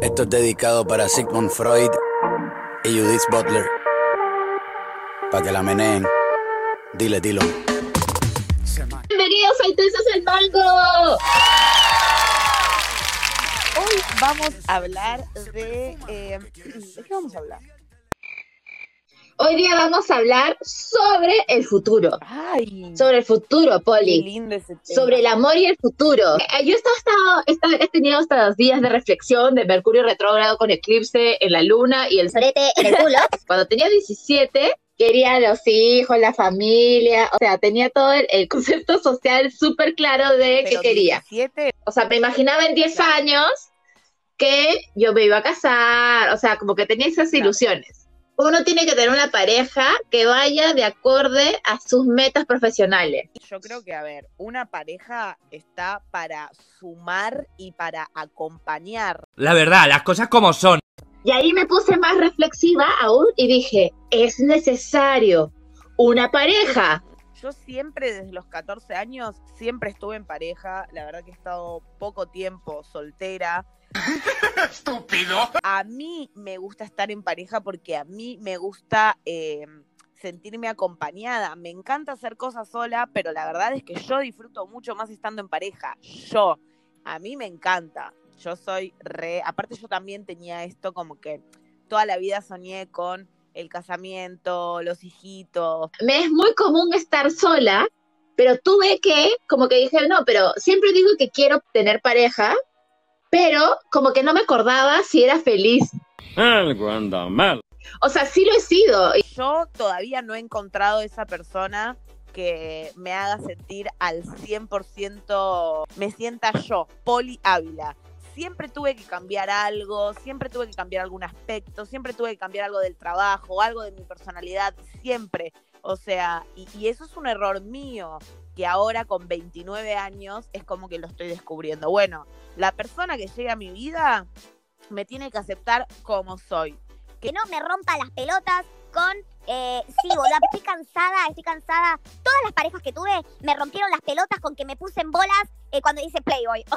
Esto es dedicado para Sigmund Freud y Judith Butler. Para que la meneen. Dile, dilo. Bienvenidos a Intensas el Mango. Hoy vamos a hablar de... eh, ¿De qué vamos a hablar? Hoy día vamos a hablar sobre el futuro. Ay, Sobre el futuro, qué Poli. lindo ese tema. Sobre el amor y el futuro. Eh, Yo he, estado, estado- he tenido estos días de reflexión de Mercurio retrógrado con eclipse en la luna y el solete en el culo. Cuando tenía 17, quería los hijos, la familia. O sea, tenía todo el, el concepto social súper claro de qué quería. 17, O sea, me imaginaba en 10 años que yo me iba a casar. O sea, como que tenía esas Claro. ilusiones. Uno tiene que tener una pareja que vaya de acorde a sus metas profesionales. yo creo que, a ver, una pareja está para sumar y para acompañar. La verdad, las cosas como son. Y ahí me puse más reflexiva aún y dije, es necesario una pareja. Yo siempre, desde los 14 años, siempre estuve en pareja. La verdad que he estado poco tiempo soltera. Estúpido. A mí me gusta estar en pareja porque a mí me gusta eh, sentirme acompañada. Me encanta hacer cosas sola, pero la verdad es que yo disfruto mucho más estando en pareja. Yo, a mí me encanta. Yo soy re... Aparte yo también tenía esto como que toda la vida soñé con el casamiento, los hijitos. Me es muy común estar sola, pero tuve que, como que dije, no, pero siempre digo que quiero tener pareja, pero como que no me acordaba si era feliz. Algo anda mal. O sea, sí lo he sido. Yo todavía no he encontrado esa persona que me haga sentir al 100%, me sienta yo, Poli Ávila. Siempre tuve que cambiar algo, siempre tuve que cambiar algún aspecto, siempre tuve que cambiar algo del trabajo, algo de mi personalidad, siempre. O sea, y, eso es un error mío, que ahora con 29 años es como que lo estoy descubriendo. Bueno, la persona que llega a mi vida me tiene que aceptar como soy. que no me rompa las pelotas con, eh, sí, boludo, estoy cansada, estoy cansada. Todas las parejas que tuve me rompieron las pelotas con que me puse en bolas eh, cuando hice Playboy. O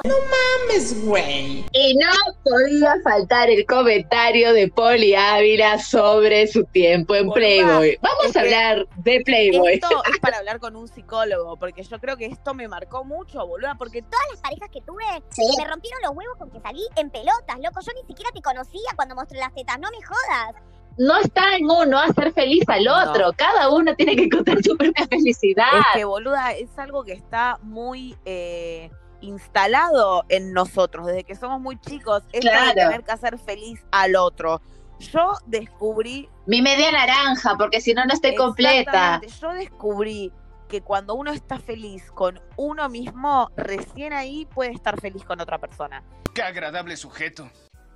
Y no podía faltar el comentario de Poli Ávila sobre su tiempo en Playboy. Vamos es a hablar de Playboy. Esto es para hablar con un psicólogo, porque yo creo que esto me marcó mucho, boluda, porque todas las parejas que tuve me rompieron los huevos con que salí en pelotas, loco. Yo ni siquiera te conocía cuando mostré las tetas, no me jodas. No está en uno hacer feliz al otro. No. Cada uno tiene que encontrar su propia felicidad. es que, boluda, es algo que está muy eh, instalado en nosotros, desde que somos muy chicos, de Claro. tener que hacer feliz al otro. Yo descubrí Mi media naranja, porque si no, no estoy completa. Yo descubrí que cuando uno está feliz con uno mismo, recién ahí puede estar feliz con otra persona. Qué agradable sujeto.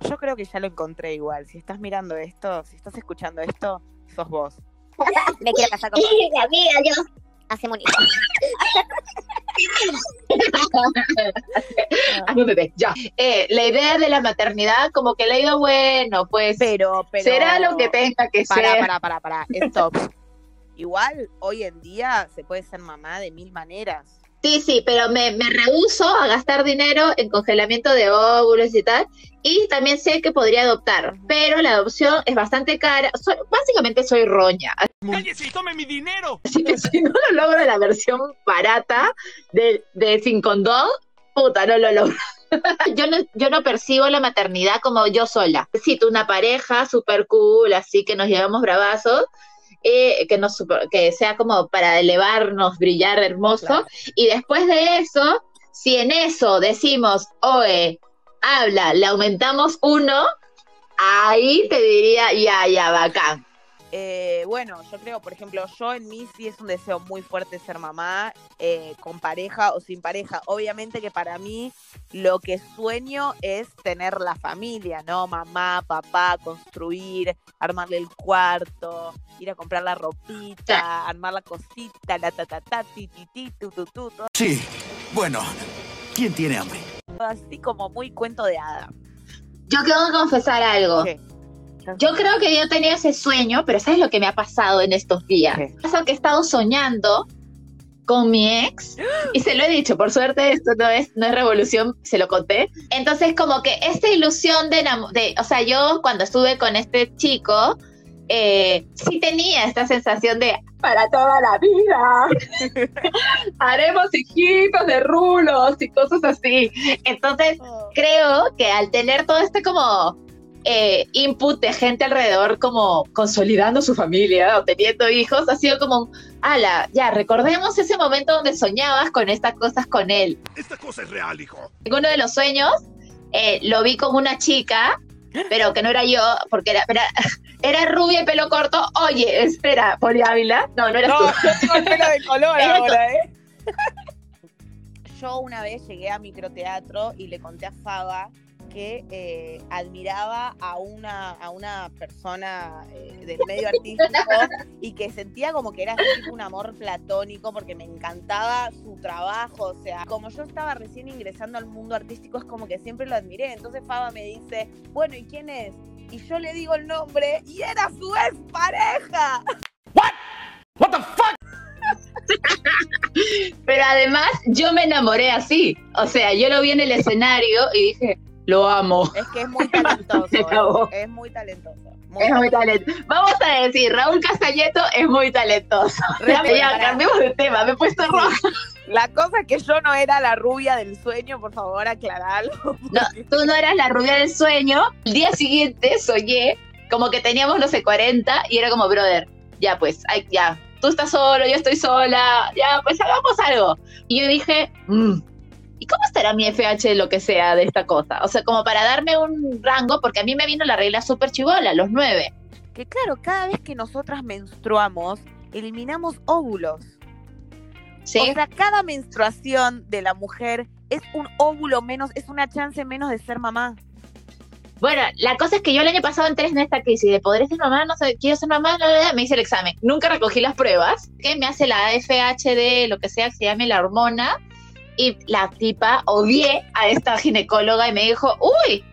Yo creo que ya lo encontré igual. Si estás mirando esto, si estás escuchando esto, sos vos. Me quiero casar con amiga, yo. Hacemos un hijo. Hazme un bebé, ya. Eh, la idea de la maternidad, como que le ha ido bueno, pues Pero, pero. será lo que tenga que Para, ser. para, para, para. Stop. Igual, hoy en día se puede ser mamá de mil maneras. Sí, sí, pero me, me rehuso a gastar dinero en congelamiento de óvulos y tal. Y también sé que podría adoptar, pero la adopción es bastante cara. Soy- básicamente soy roña. ¡Cállese y tome mi dinero! Así que si no lo logro la versión barata de, de sin condón, puta, no lo logro. Yo no, yo no percibo la maternidad como yo sola. Necesito una pareja super cool, así que nos llevamos bravazos, eh, que, nos, que sea como para elevarnos, brillar hermoso. Claro. Y después de eso, si en eso decimos, oe, habla, le aumentamos uno, ahí te diría, ya, ya, bacán. Eh, bueno, yo creo, por ejemplo, yo en mí sí es un deseo muy fuerte ser mamá, eh, con pareja o sin pareja. Obviamente que para mí lo que sueño es tener la familia, ¿no? Mamá, papá, construir, armarle el cuarto, ir a comprar la ropita, armar la cosita, la ta ta ta, ti ti ti, tu tu tu, todo Sí, bueno, ¿quién tiene hambre? así como muy cuento de hada. Yo tengo que confesar algo. ¿Qué? Yo creo que yo tenía ese sueño, pero ¿sabes lo que me ha pasado en estos días? ¿Qué? Pasa que he estado soñando con mi ex y se lo he dicho, por suerte esto no es, no es revolución, se lo conté. Entonces como que esta ilusión de, de o sea, yo cuando estuve con este chico, eh, sí tenía esta sensación de para toda la vida, haremos hijitos de rulos y cosas así. Entonces creo que al tener todo este como eh, input de gente alrededor como consolidando su familia o teniendo hijos, ha sido como, ala, ya, recordemos ese momento donde soñabas con estas cosas con él. Esta cosa es real, hijo. En uno de los sueños eh, lo vi con una chica, pero que no era yo, porque era, era, era rubia y pelo corto. Oye, espera, Poli Ávila. No, no eras No, tú. yo tengo el pelo de color ahora, ¿eh? Yo una vez llegué a microteatro y le conté a Faba que eh, admiraba a una, a una persona eh, del medio artístico y que sentía como que era así tipo un amor platónico porque me encantaba su trabajo. O sea, como yo estaba recién ingresando al mundo artístico, es como que siempre lo admiré. Entonces Faba me dice, bueno, ¿y quién es? Y yo le digo el nombre y era su ex pareja. What the fuck? Pero además, yo me enamoré así. O sea, yo lo vi en el escenario y dije, lo amo. Es que es muy talentoso. Es muy talentoso. muy Es muy talentoso. Vamos a decir, Raúl Castañeto es muy talentoso. Ya, ya, cambiemos de tema, me he puesto roja. La cosa es que yo no era la rubia del sueño, por favor, aclararlo. No, tú no eras la rubia del sueño. El día siguiente soñé como que teníamos, no sé, 40 y era como, brother, ya pues, ay, ya, tú estás solo, yo estoy sola, ya pues hagamos algo. Y yo dije, "Mm, ¿y cómo estará mi FH de lo que sea de esta cosa? O sea, como para darme un rango, porque a mí me vino la regla súper chivola, los nueve. Que claro, cada vez que nosotras menstruamos, eliminamos óvulos. ¿Sí? O sea, cada menstruación de la mujer es un óvulo menos, es una chance menos de ser mamá. Bueno, la cosa es que yo el año pasado entré en esta crisis de ¿podré ser mamá? No sé, quiero ser mamá, bla, bla, bla. me hice el examen. Nunca recogí las pruebas, que me hace la FHD, lo que sea que se llame la hormona, y la tipa odié a esta ginecóloga y me dijo, uy,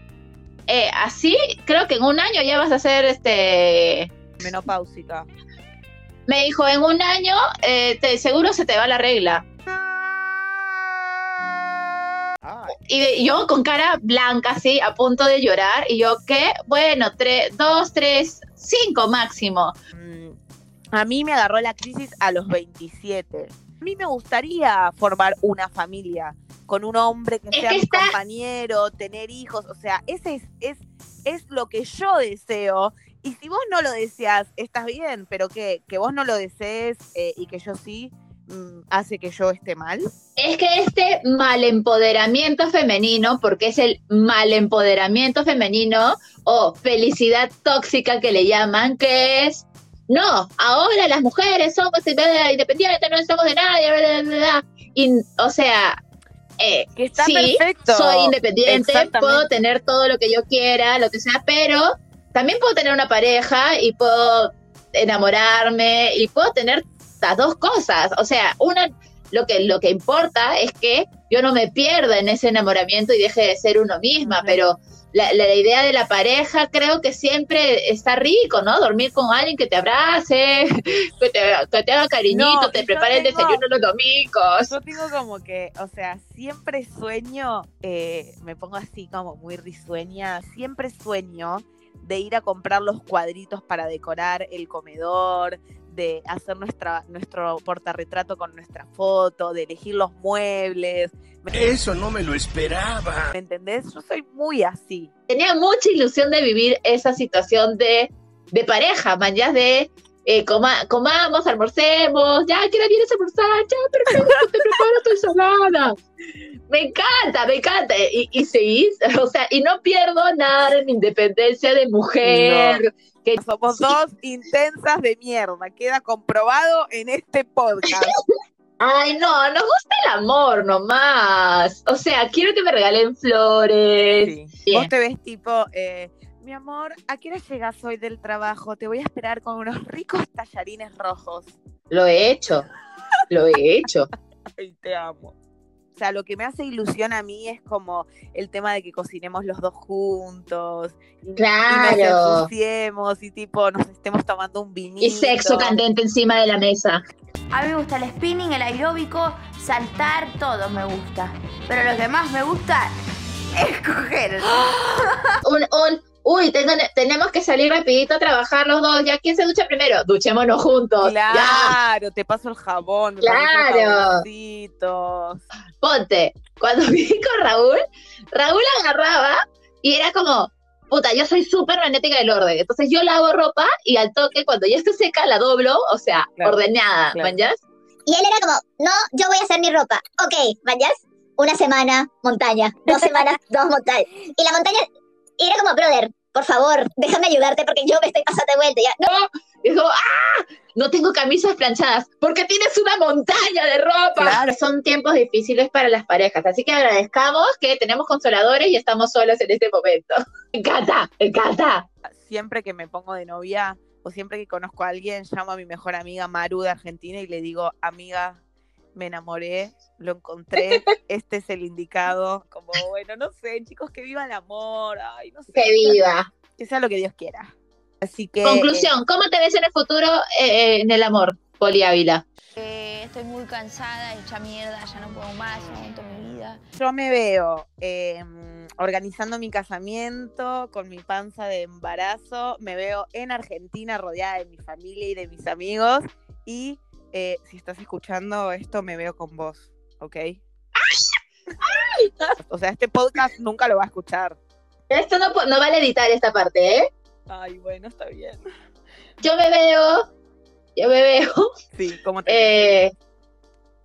eh, así creo que en un año ya vas a hacer este... Menopáusica. Me dijo, en un año eh, te, seguro se te va la regla. Y yo con cara blanca, así, a punto de llorar, y yo, ¿qué? Bueno, tres, dos, tres, cinco máximo. mm, A mí me agarró la crisis a los 27. A mí me gustaría formar una familia con un hombre que Es sea que mi está- compañero, tener hijos. O sea, ese es, es, es lo que yo deseo. Y si vos no lo deseas, estás bien, pero que, que vos no lo desees eh, y que yo sí, mm, hace que yo esté mal. Es que este mal empoderamiento femenino, porque es el mal empoderamiento femenino o felicidad tóxica que le llaman, que es, no, ahora las mujeres somos independientes, no somos de nadie, bla, bla, bla, bla. Y, o sea, eh, Que está sí, perfecto. soy independiente, puedo tener todo lo que yo quiera, lo que sea, pero también puedo tener una pareja y puedo enamorarme y puedo tener las dos cosas. O sea, una lo que lo que importa es que yo no me pierda en ese enamoramiento y deje de ser uno misma, pero la, la idea de la pareja creo que siempre está rico, ¿no? Dormir con alguien que te abrace, que te, que te haga cariñito, No, te prepare el desayuno los domingos. Yo tengo como que, o sea, siempre sueño, eh, me pongo así como muy risueña, siempre sueño de ir a comprar los cuadritos para decorar el comedor, de hacer nuestra, nuestro portarretrato con nuestra foto, de elegir los muebles, Eso no me lo esperaba. ¿me entendés? Yo soy muy así. tenía mucha ilusión de vivir esa situación de, de pareja, man, ya de eh, coma- comamos, almorcemos, ya, ¿qué hora vienes a almorzar? Ya, perfecto, te preparo tu ensalada. Me encanta, me encanta. Y, y seguís, o sea, y no pierdo nada en mi independencia de mujer. Que, Somos Sí. dos intensas de mierda, queda comprobado en este podcast. Ay, no, nos gusta el amor nomás. O sea, quiero que me regalen flores. Sí. Vos te ves tipo, eh, mi amor, ¿a qué hora llegas hoy del trabajo? Te voy a esperar con unos ricos tallarines rojos. Lo he hecho, lo he hecho. Ay, te amo. O sea, lo que me hace ilusión a mí es como el tema de que cocinemos los dos juntos. Y, y nos Claro. y tipo nos estemos tomando un vinito. Y sexo candente encima de la mesa. A mí me gusta el spinning, el aeróbico, saltar, todo me gusta. Pero lo que más me gusta es coger. Un, un, uy, tenemos que salir rapidito a trabajar los dos. ¿Ya quién se ducha primero? Duchémonos juntos. Ya, Claro, te paso el jabón. Claro. ponte. Cuando viví con Raúl, Raúl agarraba y era como, puta, yo soy súper magnética del orden. Entonces yo lavo ropa y al toque, cuando ya esté seca, la doblo, o sea, Claro, ordenada, claro. ¿manjas? Y él era como, no, yo voy a hacer mi ropa. Ok, vayas, una semana, montaña, dos semanas, dos montañas. Y la montaña, y era como, brother, por favor, déjame ayudarte porque yo me estoy pasando de vuelta. Y no, como, ¡ah! No tengo camisas planchadas porque tienes una montaña de ropa. Claro. Son tiempos difíciles para las parejas, así que agradezcamos que tenemos consoladores y estamos solos en este momento. Me encanta, me encanta. Siempre que me pongo de novia o siempre que conozco a alguien, llamo a mi mejor amiga Maru de Argentina y le digo, amiga, me enamoré, lo encontré, este es el indicado. Como, bueno, no sé, chicos, que viva el amor, ay, no sé. Que viva. Que sea lo que Dios quiera. Así que. Conclusión, ¿cómo te ves en el futuro eh, en el amor, Poli Ávila? Eh, estoy muy cansada, hecha mierda, ya no puedo más, no aguanto mi vida. Yo me veo eh, organizando mi casamiento con mi panza de embarazo. Me veo en Argentina rodeada de mi familia y de mis amigos. Y eh, si estás escuchando esto, me veo con vos, ¿ok? O sea, este podcast nunca lo va a escuchar. Esto no, no vale editar esta parte, ¿eh? Ay, bueno, está bien. Yo me veo, yo me veo, Sí, como te... eh,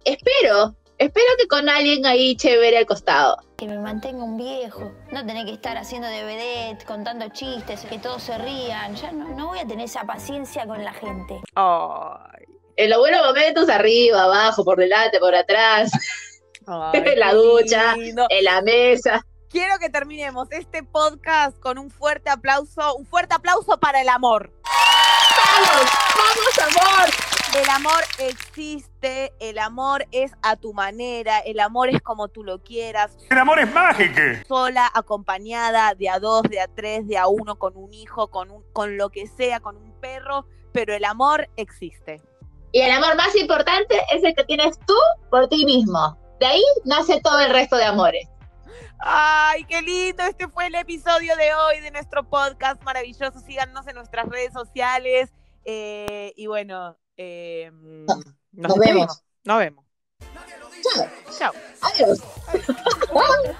espero, espero que con alguien ahí chévere al costado. Que me mantenga un viejo, no tener que estar haciendo de vedette, contando chistes, que todos se rían. Ya no, no voy a tener esa paciencia con la gente. Ay, En los buenos momentos, arriba, abajo, por delante, por atrás, ay, en la ducha, lindo. en la mesa. Quiero que terminemos este podcast con un fuerte aplauso, un fuerte aplauso para el amor. ¡Vamos! ¡Vamos, amor! El amor existe, el amor es a tu manera, el amor es como tú lo quieras, El amor es mágico. sola, acompañada, de a dos, de a tres, de a uno, con un hijo, con, un, con lo que sea, con un perro, pero el amor existe. Y el amor más importante es el que tienes tú por ti mismo. De ahí nace todo el resto de amores. Ay, qué lindo. Este fue el episodio de hoy de nuestro podcast maravilloso. Síganos en nuestras redes sociales. Eh, y bueno, em, nos, vemos. Nos vemos. Chao. Chao. Adiós. Adiós.